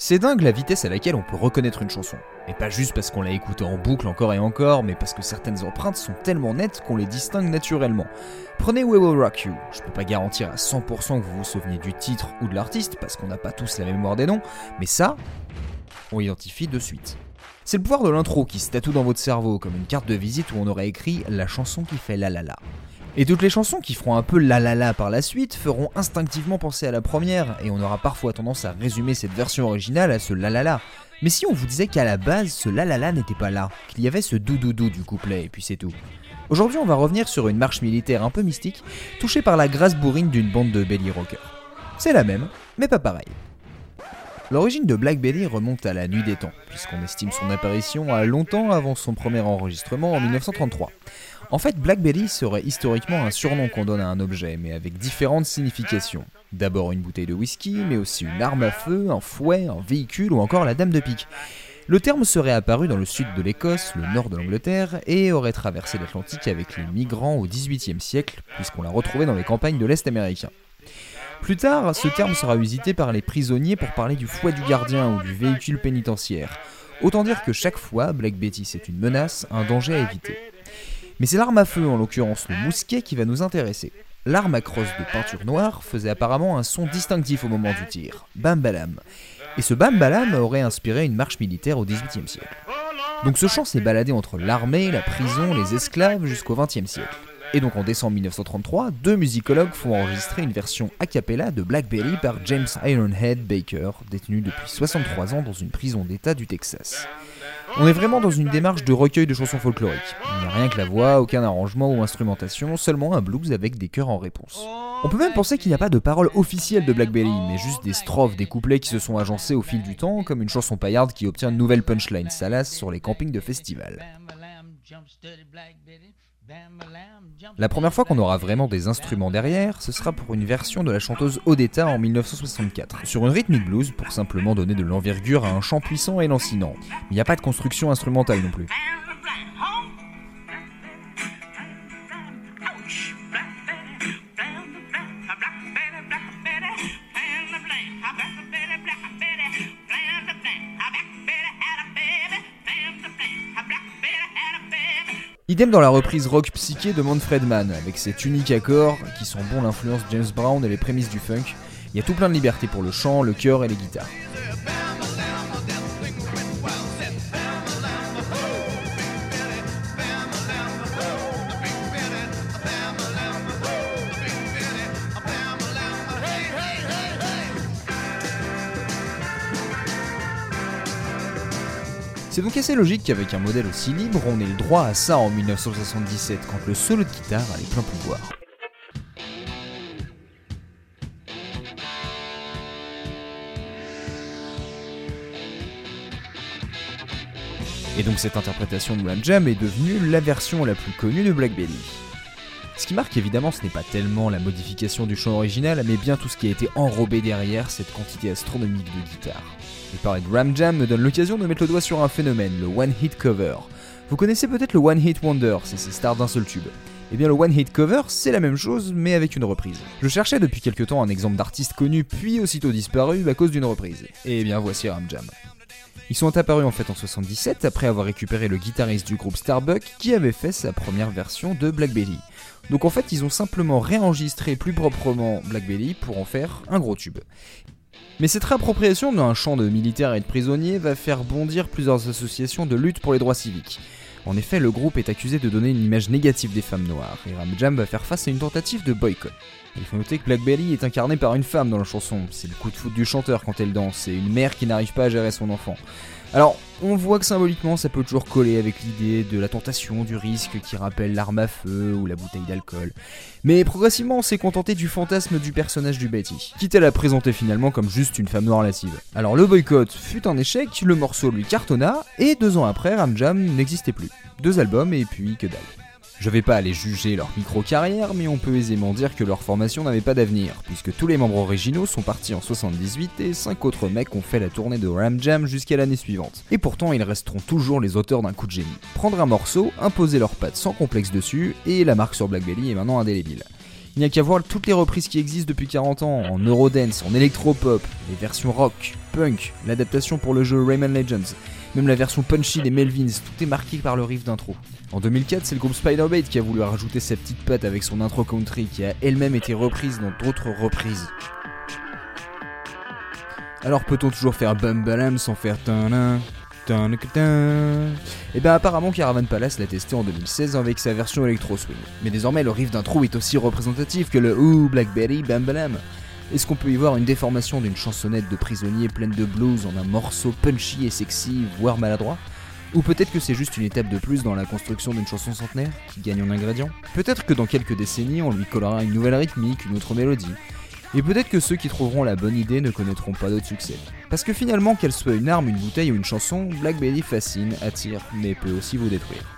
C'est dingue la vitesse à laquelle on peut reconnaître une chanson. Et pas juste parce qu'on l'a écoutée en boucle encore et encore, mais parce que certaines empreintes sont tellement nettes qu'on les distingue naturellement. Prenez We Will Rock You. Je peux pas garantir à 100% que vous vous souveniez du titre ou de l'artiste, parce qu'on n'a pas tous la mémoire des noms, mais ça, on identifie de suite. C'est le pouvoir de l'intro qui se tatoue dans votre cerveau, comme une carte de visite où on aurait écrit la chanson qui fait la la la. Et toutes les chansons qui feront un peu la la la par la suite feront instinctivement penser à la première, et on aura parfois tendance à résumer cette version originale à ce la la la. Mais si on vous disait qu'à la base, ce la la la n'était pas là, qu'il y avait ce doudoudou du couplet, et puis c'est tout. Aujourd'hui, on va revenir sur une marche militaire un peu mystique, touchée par la grâce bourrine d'une bande de belly rockers. C'est la même, mais pas pareil. L'origine de Black Belly remonte à la nuit des temps, puisqu'on estime son apparition à longtemps avant son premier enregistrement en 1933. En fait, Black Belly serait historiquement un surnom qu'on donne à un objet, mais avec différentes significations. D'abord une bouteille de whisky, mais aussi une arme à feu, un fouet, un véhicule ou encore la dame de pique. Le terme serait apparu dans le sud de l'Écosse, le nord de l'Angleterre, et aurait traversé l'Atlantique avec les migrants au XVIIIe siècle, puisqu'on l'a retrouvé dans les campagnes de l'Est américain. Plus tard, ce terme sera usité par les prisonniers pour parler du fouet du gardien ou du véhicule pénitentiaire. Autant dire que chaque fois, Black Betty c'est une menace, un danger à éviter. Mais c'est l'arme à feu, en l'occurrence le mousquet, qui va nous intéresser. L'arme à crosse de peinture noire faisait apparemment un son distinctif au moment du tir, bam balam. Et ce bam balam aurait inspiré une marche militaire au XVIIIe siècle. Donc ce chant s'est baladé entre l'armée, la prison, les esclaves jusqu'au XXe siècle. Et donc en décembre 1933, deux musicologues font enregistrer une version a cappella de Blackberry par James Ironhead Baker, détenu depuis 63 ans dans une prison d'État du Texas. On est vraiment dans une démarche de recueil de chansons folkloriques. Il n'y a rien que la voix, aucun arrangement ou instrumentation, seulement un blues avec des chœurs en réponse. On peut même penser qu'il n'y a pas de paroles officielles de Blackberry, mais juste des strophes, des couplets qui se sont agencés au fil du temps, comme une chanson paillarde qui obtient une nouvelle punchline salace sur les campings de festival. La première fois qu'on aura vraiment des instruments derrière, ce sera pour une version de la chanteuse Odetta en 1964, sur une rhythmic blues pour simplement donner de l'envergure à un chant puissant et lancinant. Il n'y a pas de construction instrumentale non plus. Idem dans la reprise rock psyché de Manfred Mann, avec ses uniques accords qui sont bons l'influence James Brown et les prémices du funk. Il y a tout plein de liberté pour le chant, le chœur et les guitares. C'est donc assez logique qu'avec un modèle aussi libre, on ait le droit à ça en 1977, quand le solo de guitare a les pleins pouvoirs. Et donc cette interprétation de Ram Jam est devenue la version la plus connue de Black Belly. Ce qui marque évidemment ce n'est pas tellement la modification du chant original, mais bien tout ce qui a été enrobé derrière cette quantité astronomique de guitare. Le parler de Ram Jam me donne l'occasion de mettre le doigt sur un phénomène, le One Hit Cover. Vous connaissez peut-être le One Hit Wonder, c'est ces stars d'un seul tube. Eh bien le One Hit Cover, c'est la même chose, mais avec une reprise. Je cherchais depuis quelque temps un exemple d'artiste connu, puis aussitôt disparu à cause d'une reprise. Et eh bien voici Ram Jam. Ils sont apparus en fait en 77 après avoir récupéré le guitariste du groupe Starbuck qui avait fait sa première version de Black Belly. Donc en fait ils ont simplement réenregistré plus proprement Black Belly pour en faire un gros tube. Mais cette réappropriation d'un champ de militaires et de prisonniers va faire bondir plusieurs associations de lutte pour les droits civiques. En effet, le groupe est accusé de donner une image négative des femmes noires, et Ram Jam va faire face à une tentative de boycott. Il faut noter que Blackberry est incarné par une femme dans la chanson, c'est le coup de foot du chanteur quand elle danse, et une mère qui n'arrive pas à gérer son enfant. Alors, on voit que symboliquement ça peut toujours coller avec l'idée de la tentation, du risque qui rappelle l'arme à feu ou la bouteille d'alcool. Mais progressivement on s'est contenté du fantasme du personnage du Betty, quitte à la présenter finalement comme juste une femme noire lascive. Alors le boycott fut un échec, le morceau lui cartonna, et deux ans après Ram Jam n'existait plus. Deux albums et puis que dalle. Je vais pas aller juger leur micro-carrière, mais on peut aisément dire que leur formation n'avait pas d'avenir, puisque tous les membres originaux sont partis en 78 et 5 autres mecs ont fait la tournée de Ram Jam jusqu'à l'année suivante. Et pourtant, ils resteront toujours les auteurs d'un coup de génie. Prendre un morceau, imposer leurs pattes sans complexe dessus, et la marque sur Black Belly est maintenant indélébile. Il n'y a qu'à voir toutes les reprises qui existent depuis 40 ans, en Eurodance, en Electropop, les versions rock, punk, l'adaptation pour le jeu Rayman Legends, même la version punchy des Melvins, tout est marqué par le riff d'intro. En 2004, c'est le groupe Spiderbait qui a voulu rajouter sa petite patte avec son intro country qui a elle-même été reprise dans d'autres reprises. Alors peut-on toujours faire Bam sans faire tan et bien apparemment Caravan Palace l'a testé en 2016 avec sa version Electro Swing. Mais désormais le riff d'intro est aussi représentatif que le Ooh Blackberry Bam Balam. Est-ce qu'on peut y voir une déformation d'une chansonnette de prisonnier pleine de blues en un morceau punchy et sexy, voire maladroit? Ou peut-être que c'est juste une étape de plus dans la construction d'une chanson centenaire qui gagne en ingrédients? Peut-être que dans quelques décennies, on lui collera une nouvelle rythmique, une autre mélodie, et peut-être que ceux qui trouveront la bonne idée ne connaîtront pas d'autre succès. Parce que finalement, qu'elle soit une arme, une bouteille ou une chanson, Black Betty fascine, attire, mais peut aussi vous détruire.